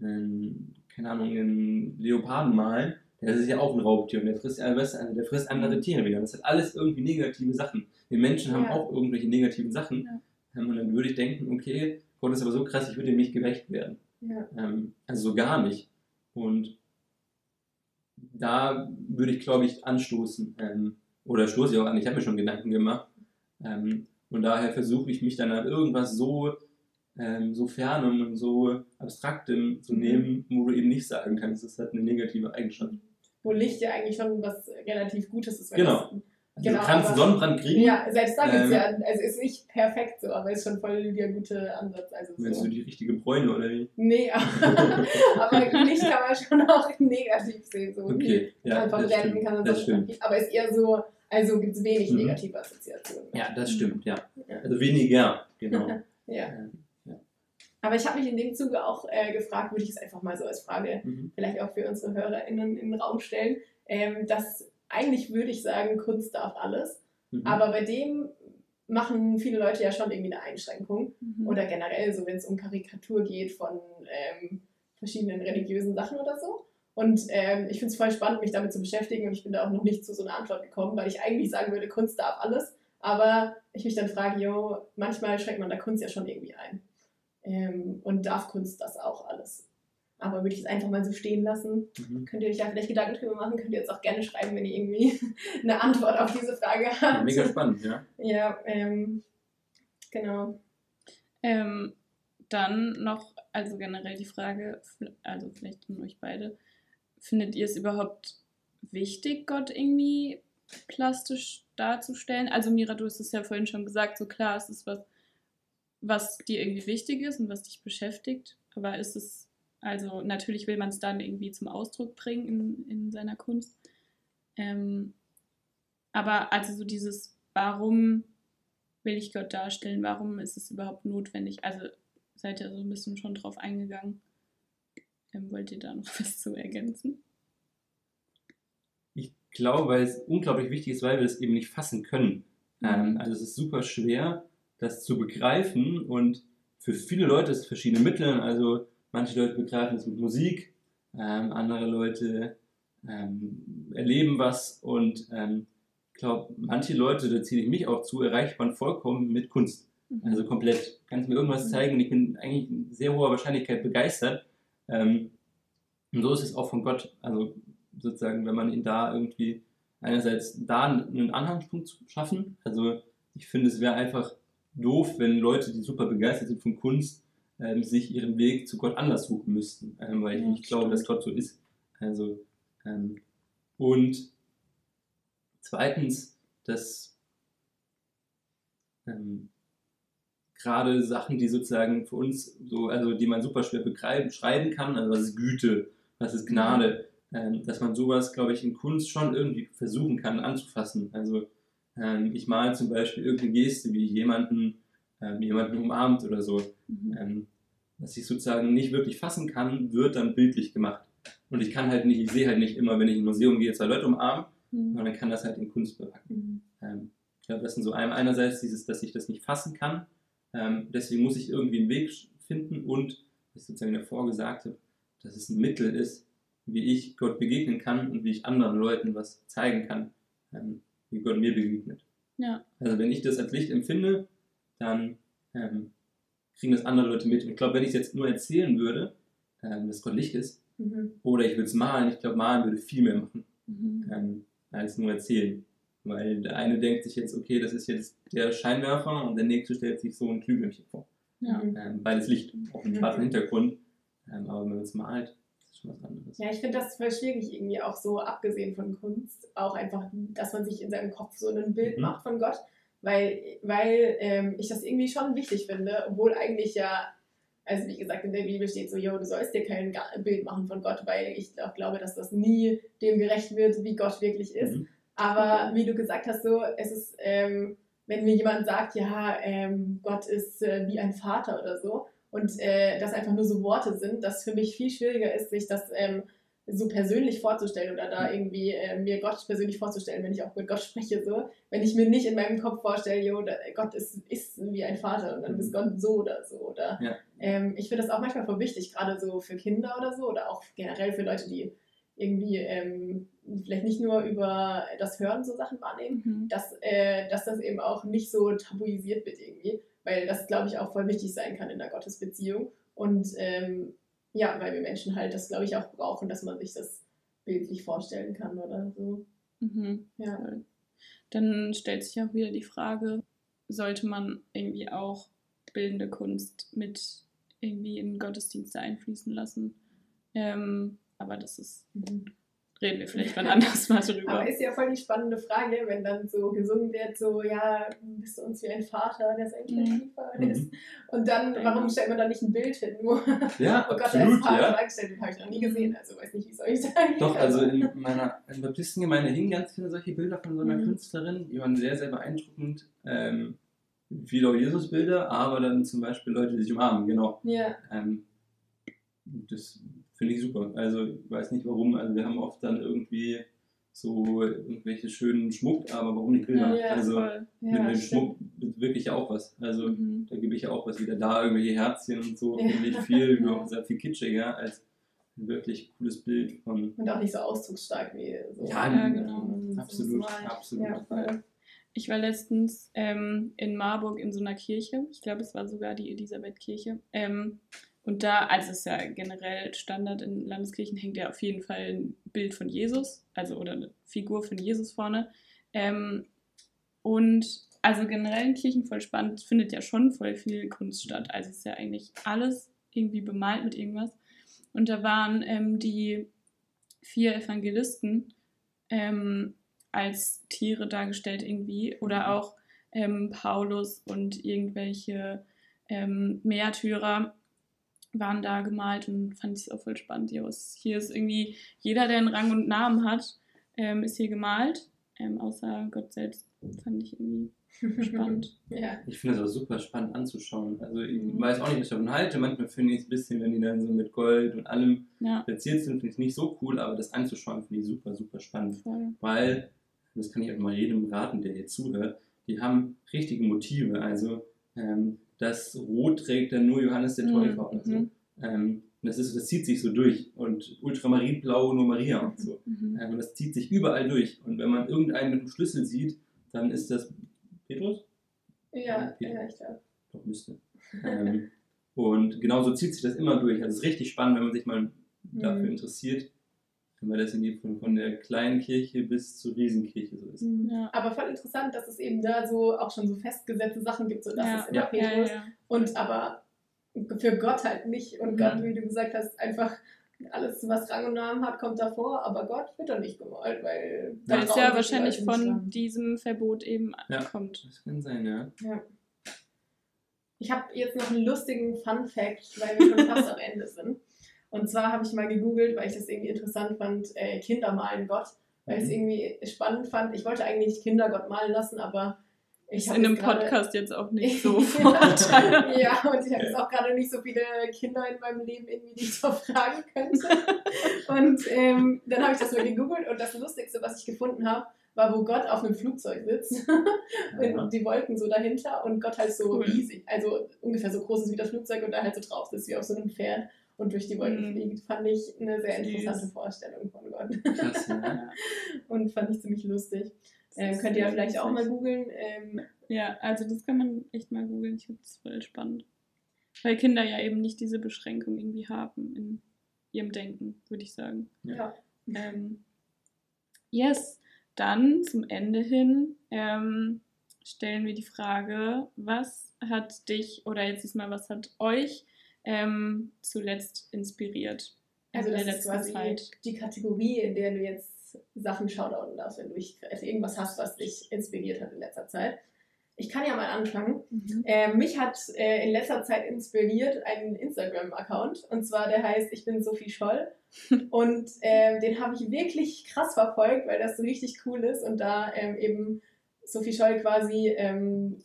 einen keine Ahnung, einen Leoparden malen, das ist ja auch ein Raubtier und der frisst, weißt du, also der frisst andere Tiere wieder. Das hat alles irgendwie negative Sachen. Wir Menschen haben Ja. auch irgendwelche negativen Sachen. Ja. Ähm, und dann würde ich denken, okay, Gott ist aber so krass, ich würde dem nicht gerecht werden. Ja. Ähm, also so gar nicht. Und da würde ich, glaube ich, anstoßen. Ähm, oder stoße ich auch an. Ich habe mir schon Gedanken gemacht. Ähm, und daher versuche ich mich dann an irgendwas so, ähm, so fernem und so abstraktem zu Mhm. nehmen, wo du eben nicht sagen kannst, das hat eine negative Eigenschaft. Wo Licht ja eigentlich schon was relativ Gutes ist. wenn Genau. das- Also Genau, du kannst aber- Sonnenbrand kriegen, Ja, selbst da gibt es Ähm, ja, also ist nicht perfekt so, aber ist schon voll der gute Ansatz. Also wenn so. du die richtige Bräune oder wie? Nee, [laughs] aber Licht kann man schon auch negativ sehen. So. Okay, ja, kann das stimmt. kann man Das stimmt. aber ist eher so, also gibt es wenig Mhm. negative Assoziationen. Ja, das stimmt, ja. Ja. Also weniger, genau. [laughs] Ja. Ähm, ja. Aber ich habe mich in dem Zuge auch äh, gefragt, würde ich es einfach mal so als Frage Mhm. vielleicht auch für unsere HörerInnen in den Raum stellen, ähm, dass eigentlich würde ich sagen, Kunst darf alles. Mhm. Aber bei dem machen viele Leute ja schon irgendwie eine Einschränkung. Mhm. Oder generell, so wenn es um Karikatur geht von ähm, verschiedenen religiösen Sachen oder so. Und ähm, ich finde es voll spannend, mich damit zu beschäftigen und ich bin da auch noch nicht zu so einer Antwort gekommen, weil ich eigentlich sagen würde, Kunst darf alles. Aber ich mich dann frage, jo, manchmal schränkt man da Kunst ja schon irgendwie ein. Ähm, und darf Kunst das auch alles? Aber würde ich es einfach mal so stehen lassen. Mhm. Könnt ihr euch ja vielleicht Gedanken drüber machen, könnt ihr jetzt auch gerne schreiben, wenn ihr irgendwie [laughs] eine Antwort auf diese Frage Ja, habt. mega spannend, ja. Ja, ähm, genau. Ähm, dann noch, also generell die Frage, also vielleicht an euch beide, findet ihr es überhaupt wichtig, Gott irgendwie plastisch darzustellen? Also Mira, du hast es ja vorhin schon gesagt, so klar, es ist was, was dir irgendwie wichtig ist und was dich beschäftigt, aber ist es, also natürlich will man es dann irgendwie zum Ausdruck bringen in, in seiner Kunst. Ähm, aber also so dieses, warum will ich Gott darstellen? Warum ist es überhaupt notwendig? Also seid ihr so ein bisschen schon drauf eingegangen. Ähm, wollt ihr da noch [laughs] was zu ergänzen? Ich glaube, weil es unglaublich wichtig ist, weil wir es eben nicht fassen können. Ähm, also es ist super schwer, das zu begreifen und für viele Leute ist es verschiedene Mittel. Also manche Leute begreifen es mit Musik, ähm, andere Leute ähm, erleben was und ähm, ich glaube, manche Leute, da zähle ich mich auch zu, erreicht man vollkommen mit Kunst. Also komplett. Kannst mir irgendwas Mhm. zeigen und ich bin eigentlich in sehr hoher Wahrscheinlichkeit begeistert. Ähm, und so ist es auch von Gott. Also sozusagen, wenn man ihn da irgendwie einerseits da einen Anhangspunkt schaffen. Also ich finde, es wäre einfach doof, wenn Leute, die super begeistert sind von Kunst, ähm, sich ihren Weg zu Gott anders suchen müssten, ähm, weil ich Ja, nicht glaube, dass Gott so ist. Also ähm, und zweitens, dass ähm, gerade Sachen, die sozusagen für uns so, also die man super schwer begreifen, schreiben kann, also was ist Güte, was ist Gnade, ähm, dass man sowas, glaube ich, in Kunst schon irgendwie versuchen kann anzufassen. Also ähm, ich male zum Beispiel irgendeine Geste, wie jemanden, ähm, jemanden umarmt oder so, Mhm. ähm, was ich sozusagen nicht wirklich fassen kann, wird dann bildlich gemacht. Und ich kann halt nicht, ich sehe halt nicht immer, wenn ich in ein Museum gehe, zwei Leute umarmen, Mhm. sondern kann das halt in Kunst bepacken. Mhm. Ähm, ich glaube, das sind so ein, einerseits dieses, dass ich das nicht fassen kann. Ähm, deswegen muss ich irgendwie einen Weg finden und, was ich sozusagen davor gesagt habe, dass es ein Mittel ist, wie ich Gott begegnen kann und wie ich anderen Leuten was zeigen kann, ähm, wie Gott mir begegnet. Ja. Also wenn ich das als Licht empfinde, dann ähm, kriegen das andere Leute mit. Und ich glaube, wenn ich es jetzt nur erzählen würde, ähm, dass Gott Licht ist, Mhm. oder ich würde es malen, ich glaube, malen würde viel mehr machen Mhm. ähm, als nur erzählen. Weil der eine denkt sich jetzt, okay, das ist jetzt der Scheinwerfer und der nächste stellt sich so ein Glühwürmchen vor. Ja. Ähm, beides Licht auf einem Mhm. schwarzen Hintergrund. Ähm, aber wenn man es malt, schon was anderes. Ja, ich finde das voll schwierig irgendwie auch so, abgesehen von Kunst, auch einfach, dass man sich in seinem Kopf so ein Bild Mhm. macht von Gott, weil, weil ähm, ich das irgendwie schon wichtig finde, obwohl eigentlich ja, also wie gesagt, in der Bibel steht so, jo, du sollst dir kein Bild machen von Gott, weil ich auch glaube, dass das nie dem gerecht wird, wie Gott wirklich ist. Mhm. Aber wie du gesagt hast, so, es ist, ähm, wenn mir jemand sagt, ja, ähm, Gott ist äh, wie ein Vater oder so, und äh, das einfach nur so Worte sind, dass für mich viel schwieriger ist, sich das ähm, so persönlich vorzustellen oder da irgendwie äh, mir Gott persönlich vorzustellen, wenn ich auch mit Gott spreche, so. Wenn ich mir nicht in meinem Kopf vorstelle, jo, da, Gott ist, ist wie ein Vater und dann ist Gott so oder so, oder. Ja. Ähm, ich finde das auch manchmal voll wichtig, gerade so für Kinder oder so, oder auch generell für Leute, die irgendwie ähm, vielleicht nicht nur über das Hören so Sachen wahrnehmen, Mhm. dass, äh, dass das eben auch nicht so tabuisiert wird irgendwie, weil das, glaube ich, auch voll wichtig sein kann in der Gottesbeziehung. Und ähm, ja, weil wir Menschen halt das, glaube ich, auch brauchen, dass man sich das bildlich vorstellen kann oder so. Mhm. Ja. Dann stellt sich auch wieder die Frage, sollte man irgendwie auch bildende Kunst mit irgendwie in Gottesdienste einfließen lassen? Ähm, aber das ist, reden wir [laughs] vielleicht wann anders mal drüber. Aber ist ja voll die spannende Frage, wenn dann so gesungen wird, so, ja, bist du uns wie ein Vater, der sein Kind Mhm. lieber Mhm. ist. Und dann, warum stellt man da nicht ein Bild hin, wo, Ja, wo [laughs] Gott als absolut, Vater ja. dargestellt wird? Habe ich noch nie gesehen, also weiß nicht, wie es euch sagen Doch, [laughs] also in meiner in der Baptistengemeinde hingen ganz viele solche Bilder von so einer Mhm. Künstlerin, die waren sehr, sehr beeindruckend. Ähm, viele auch Jesus-Bilder, aber dann zum Beispiel Leute, die sich umarmen, genau. Ja, Ähm, das finde ich super. Also ich weiß nicht warum. Also wir haben oft dann irgendwie so irgendwelche schönen Schmuck, aber warum nicht Bilder? Ja, also Voll. mit ja, dem stimmt. Schmuck wirklich ja auch was. Also Mhm. da gebe ich ja auch was wieder da, irgendwelche Herzchen und so, Ja. finde ich viel, [laughs] Ja. sehr viel kitschiger als ein wirklich cooles Bild von. Und auch nicht so ausdrucksstark wie so. Ja, Ja, genau. so Absolut, absolut. Ja, voll. Ich war letztens ähm, in Marburg in so einer Kirche. Ich glaube, es war sogar die Elisabethkirche. Ähm, und da, also es ist ja generell Standard in Landeskirchen, hängt ja auf jeden Fall ein Bild von Jesus, also oder eine Figur von Jesus vorne. Ähm, und also generell in Kirchen voll spannend, findet ja schon voll viel Kunst statt. Also es ist ja eigentlich alles irgendwie bemalt mit irgendwas. Und da waren ähm, die vier Evangelisten ähm, als Tiere dargestellt irgendwie oder mhm. auch ähm, Paulus und irgendwelche ähm, Märtyrer waren da gemalt und fand ich es auch voll spannend. Hier ist, hier ist irgendwie jeder, der einen Rang und Namen hat, ähm, ist hier gemalt, ähm, außer Gott selbst. Fand ich irgendwie spannend. [laughs] ja. Ich finde es auch super spannend anzuschauen. Also ich mhm. weiß auch nicht, was ich davon halte. Manchmal finde ich es ein bisschen, wenn die dann so mit Gold und allem ja. platziert sind, finde ich es nicht so cool, aber das anzuschauen finde ich super, super spannend. Voll. Weil, das kann ich auch mal jedem raten, der hier zuhört, die haben richtige Motive. Also ähm, das Rot trägt dann nur Johannes der mhm. Täufer mhm. oder so. Ähm, das, ist, das zieht sich so durch. Und Ultramarinblau nur Maria und so. Mhm. Ähm, und das zieht sich überall durch. Und wenn man irgendeinen mit dem Schlüssel sieht, dann ist das Petrus? Ja, Petrus. ja, ich glaube. Doch, müsste. ähm, und genauso zieht sich das immer durch. Also es ist richtig spannend, wenn man sich mal dafür mhm. interessiert, weil das in die, von, von der kleinen Kirche bis zur Riesenkirche so ist. Mhm. Ja. Aber voll interessant, dass es eben da so auch schon so festgesetzte Sachen gibt, so dass ja. es immer ja. Petrus und aber für Gott halt nicht. Und Gott, wie du gesagt hast, einfach alles, was Rang und Namen hat, kommt davor, aber Gott wird dann nicht gemalt, weil. Weil es ja wahrscheinlich von diesem Verbot eben ja, kommt. Das kann sein, ja. ja. Ich habe jetzt noch einen lustigen Fun-Fact, weil wir schon fast am Ende sind. Und zwar habe ich mal gegoogelt, weil ich das irgendwie interessant fand, äh, Kinder malen Gott, weil ich es mhm. irgendwie spannend fand. Ich wollte eigentlich Kinder Gott malen lassen, aber ich ist in einem Podcast jetzt auch nicht [laughs] so ja, und ich habe jetzt auch gerade nicht so viele Kinder in meinem Leben, irgendwie, die ich so [laughs] fragen könnte. und ähm, dann habe ich das mal gegoogelt und das Lustigste, was ich gefunden habe, war, wo Gott auf einem Flugzeug sitzt [laughs] und die Wolken so dahinter und Gott halt so cool. riesig, also ungefähr so groß ist wie das Flugzeug und da halt so drauf sitzt wie auf so einem Pferd und durch die Wolken mm. fliegt, fand ich eine sehr interessante Vorstellung von Gott. Krass, ja. [laughs] und fand ich ziemlich lustig. Ähm, könnt ihr ja vielleicht auch mal googeln. Ähm, ja, also das kann man echt mal googeln. Ich finde es voll spannend. Weil Kinder ja eben nicht diese Beschränkung irgendwie haben in ihrem Denken, würde ich sagen. Ja. Ähm, yes, dann zum Ende hin ähm, stellen wir die Frage, was hat dich oder jetzt diesmal, was hat euch ähm, zuletzt inspiriert? Also das ist quasi Zeit? die Kategorie, in der du jetzt Sachen shoutouten darfst, wenn du also irgendwas hast, was dich inspiriert hat in letzter Zeit. Ich kann ja mal anfangen. Mhm. Äh, mich hat äh, in letzter Zeit inspiriert ein Instagram-Account und zwar der heißt Ich bin Sophie Scholl [laughs] und äh, den habe ich wirklich krass verfolgt, weil das so richtig cool ist und da ähm, eben Sophie Scholl quasi ähm,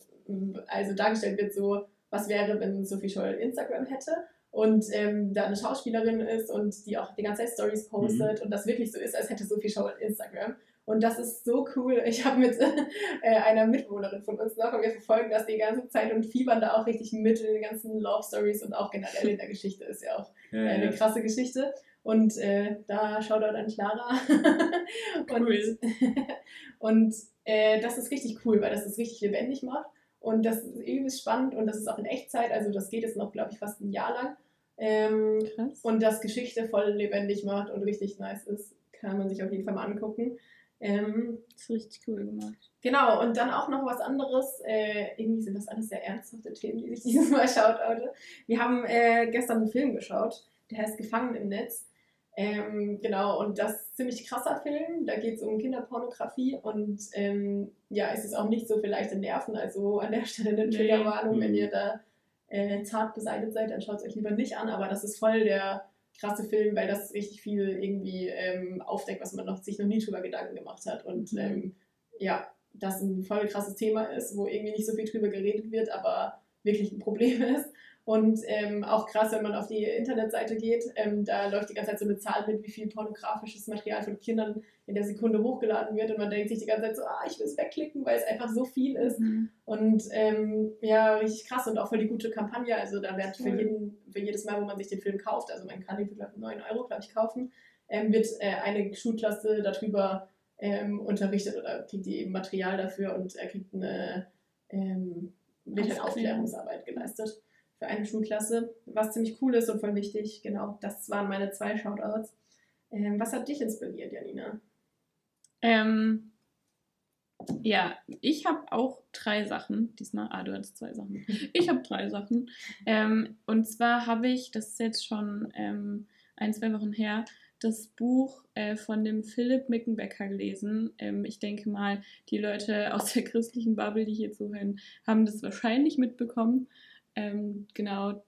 also dargestellt wird so, was wäre, wenn Sophie Scholl Instagram hätte und ähm, da eine Schauspielerin ist und die auch die ganze Zeit Stories postet mhm. und das wirklich so ist, als hätte Sophie Show Instagram. Und das ist so cool. Ich habe mit [laughs] äh, einer Mitbewohnerin von uns noch und wir verfolgen das die ganze Zeit und fiebern da auch richtig mit in den ganzen Love Stories und auch generell in der Geschichte ist ja auch ja, äh, eine ja. krasse Geschichte. Und äh, da Shoutout an Clara. [laughs] cool. und, [laughs] und äh, das ist richtig cool, weil das es richtig lebendig macht. Und das ist übelst spannend und das ist auch in Echtzeit. Also das geht jetzt noch, glaube ich, fast ein Jahr lang. Ähm, und das Geschichte voll lebendig macht und richtig nice ist, kann man sich auf jeden Fall mal angucken. Ähm, das ist richtig cool gemacht. Genau, und dann auch noch was anderes. Äh, irgendwie sind das alles sehr ernsthafte Themen, die ich dieses Mal [laughs] schaut. Wir haben äh, gestern einen Film geschaut, der heißt Gefangen im Netz. Ähm, genau, und das ist ein ziemlich krasser Film. Da geht es um Kinderpornografie und ähm, ja, es ist auch nicht so für leichte Nerven. Also an der Stelle eine Triggerwarnung, nee. wenn ihr da äh, zart beseitigt seid, dann schaut es euch lieber nicht an. Aber das ist voll der krasse Film, weil das richtig viel irgendwie ähm, aufdeckt, was man noch, sich noch nie drüber Gedanken gemacht hat. Und mhm. ähm, ja, das ein voll krasses Thema ist, wo irgendwie nicht so viel drüber geredet wird, aber wirklich ein Problem [laughs] ist. Und ähm, auch krass, wenn man auf die Internetseite geht, ähm, da läuft die ganze Zeit so eine Zahl mit, wie viel pornografisches Material von Kindern in der Sekunde hochgeladen wird. Und man denkt sich die ganze Zeit so, ah, ich will es wegklicken, weil es einfach so viel ist. Mhm. Und ähm, ja, richtig krass und auch für die gute Kampagne. Also da wird für, jeden, für jedes Mal, wo man sich den Film kauft, also man kann den für 9 Euro, glaube ich, kaufen, ähm, wird äh, eine Schulklasse darüber ähm, unterrichtet oder kriegt die eben Material dafür und er kriegt eine, ähm, wird halt Aufklärungsarbeit geleistet. Für eine Schulklasse, was ziemlich cool ist und voll wichtig. Genau, das waren meine zwei Shoutouts. Ähm, was hat dich inspiriert, Janina? Ähm, ja, ich habe auch drei Sachen. Diesmal, ah, du hattest zwei Sachen. Ich habe drei Sachen. Ähm, und zwar habe ich, das ist jetzt schon ähm, ein, zwei Wochen her, das Buch äh, von dem Philipp Mickenbecker gelesen. Ähm, ich denke mal, die Leute aus der [laughs] christlichen Bubble, die hier zuhören, haben das wahrscheinlich mitbekommen. Ähm, genau.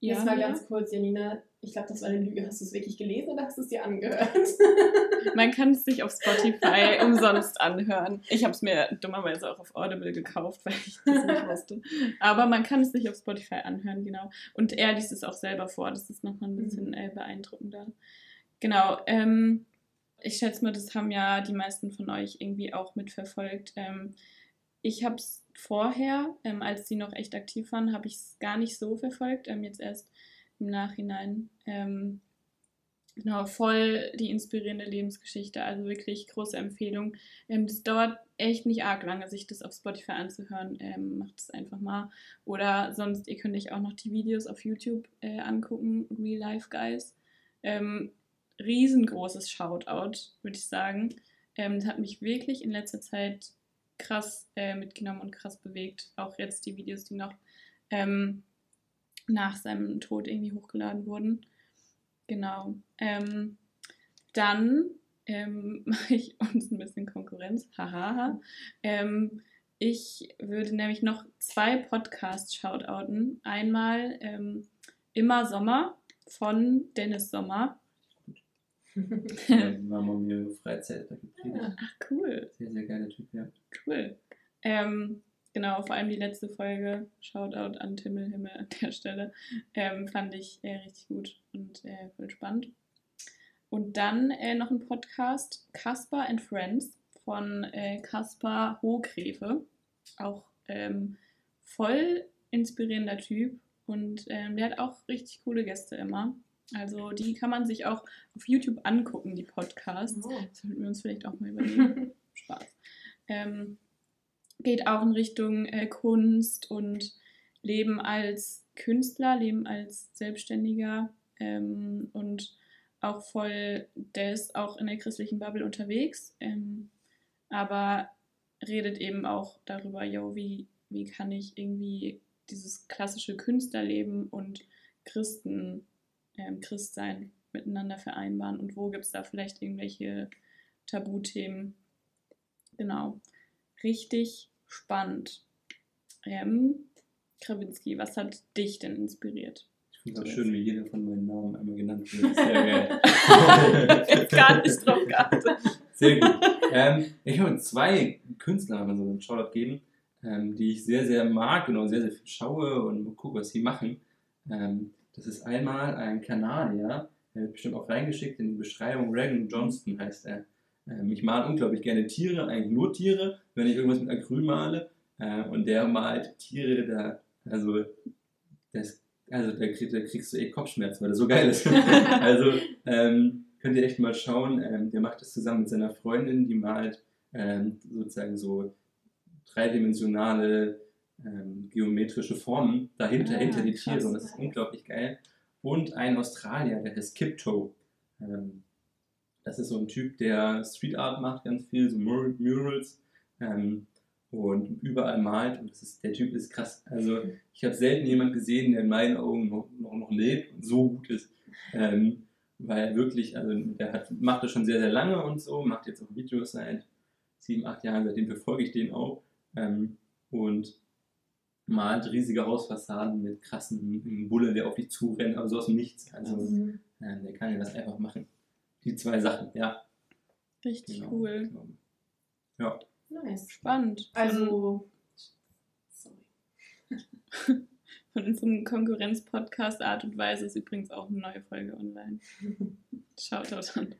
Ja, Jetzt mal ganz kurz, Janina. Ich glaube, das war eine Lüge. Hast du es wirklich gelesen oder hast du es dir angehört? [laughs] [laughs] Man kann es sich auf Spotify [laughs] umsonst anhören. Ich habe es mir dummerweise auch auf Audible gekauft, weil ich das nicht wusste. Aber man kann es sich auf Spotify anhören, genau. Und er liest es auch selber vor. Das ist nochmal ein bisschen äh, beeindruckender. Genau. Ähm, ich schätze mal, das haben ja die meisten von euch irgendwie auch mitverfolgt. Ähm, ich habe es vorher, ähm, als die noch echt aktiv waren, habe ich es gar nicht so verfolgt. Ähm, jetzt erst im Nachhinein. Ähm, genau, voll die inspirierende Lebensgeschichte. Also wirklich große Empfehlung. Ähm, das dauert echt nicht arg lange, sich das auf Spotify anzuhören. Ähm, macht es einfach mal. Oder sonst, ihr könnt euch auch noch die Videos auf YouTube äh, angucken. Real Life Guys. Ähm, riesengroßes Shoutout, würde ich sagen. Das hat mich wirklich in letzter Zeit krass äh, mitgenommen und krass bewegt. Auch jetzt die Videos, die noch ähm, nach seinem Tod irgendwie hochgeladen wurden. Genau. Ähm, dann ähm, [laughs] mache ich uns ein bisschen Konkurrenz. Haha. Ähm, ich würde nämlich noch zwei Podcasts shoutouten. Einmal ähm, Immer Sommer von Dennis Sommer. [laughs] mal mir Freizeit da gepredigt. Ach, cool. Sehr, sehr geiler Typ, ja. Cool. Ähm, genau, vor allem die letzte Folge, Shoutout an Timmel Himmel an der Stelle, ähm, fand ich äh, richtig gut und äh, voll spannend. Und dann äh, noch ein Podcast, Caspar and Friends von äh, Kaspar Hohgräfe. Auch ähm, voll inspirierender Typ und ähm, der hat auch richtig coole Gäste immer. Also die kann man sich auch auf YouTube angucken, die Podcasts. Oh. Das sollten wir uns vielleicht auch mal überlegen. [laughs] Spaß. Ähm, geht auch in Richtung äh, Kunst und Leben als Künstler, Leben als Selbstständiger ähm, und auch voll, der ist auch in der christlichen Bubble unterwegs, ähm, aber redet eben auch darüber, yo, wie, wie kann ich irgendwie dieses klassische Künstlerleben und Christen ähm, Christsein miteinander vereinbaren und wo gibt es da vielleicht irgendwelche Tabuthemen. Genau. Richtig spannend. Ähm, Krawinski, was hat dich denn inspiriert? Ich finde es auch schön, wie jeder von meinen Namen einmal genannt wird. [laughs] Sehr geil. Jetzt gar nicht drauf geachtet. Sehr gut. Ähm, ich habe zwei Künstler so einen Shoutout geben, ähm, die ich sehr, sehr mag und auch sehr, sehr viel schaue und gucke, was sie machen. Ähm, das ist einmal ein Kanadier, der wird bestimmt auch reingeschickt in die Beschreibung. Regan Johnston heißt er. Ähm, ich male unglaublich gerne Tiere, eigentlich nur Tiere, wenn ich irgendwas mit Acryl male. Äh, und der malt Tiere, da, also, das, also da, krieg, da kriegst du eh Kopfschmerzen, weil der so geil ist. [laughs] also ähm, könnt ihr echt mal schauen. Ähm, der macht das zusammen mit seiner Freundin, die malt ähm, sozusagen so dreidimensionale ähm, geometrische Formen dahinter, ah, hinter die Tiere. Und das ist unglaublich geil. Und ein Australier, der heißt Kipto. Ähm, das ist so ein Typ, der Street Art macht, ganz viel, so Mur Murals. Ähm, und überall malt. Und das ist, der Typ ist krass. Also ich habe selten jemanden gesehen, der in meinen Augen noch, noch, noch lebt und so gut ist. Ähm, weil wirklich, also der hat, macht das schon sehr, sehr lange und so, macht jetzt auch Videos seit sieben, acht Jahren, seitdem verfolge ich den auch. Ähm, und malt riesige Hausfassaden mit krassen Bulle, der auf dich zurennt, aber so aus dem Nichts. Also mhm. äh, der kann ja das einfach machen. Die zwei Sachen, ja. Richtig genau. cool. Ja. Nice. Spannend. Also. Sorry. [laughs] Von unserem Konkurrenz-Podcast Art und Weise ist übrigens auch eine neue Folge online. [laughs] Schaut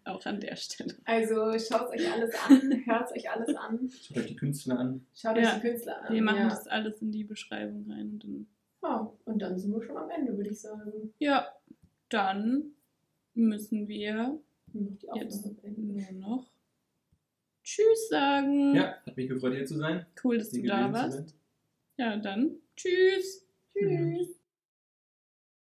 auch an der Stelle. Also schaut euch alles an, hört euch alles an. Schaut euch die Künstler an. Schaut ja. euch die Künstler an. Wir machen ja. das alles in die Beschreibung rein. Und dann, ja, und dann sind wir schon am Ende, würde ich sagen. Ja, dann müssen wir jetzt nur noch Tschüss sagen. Ja, hat mich gefreut, hier zu sein. Cool, dass du da warst. Ja, dann Tschüss. Tschüss.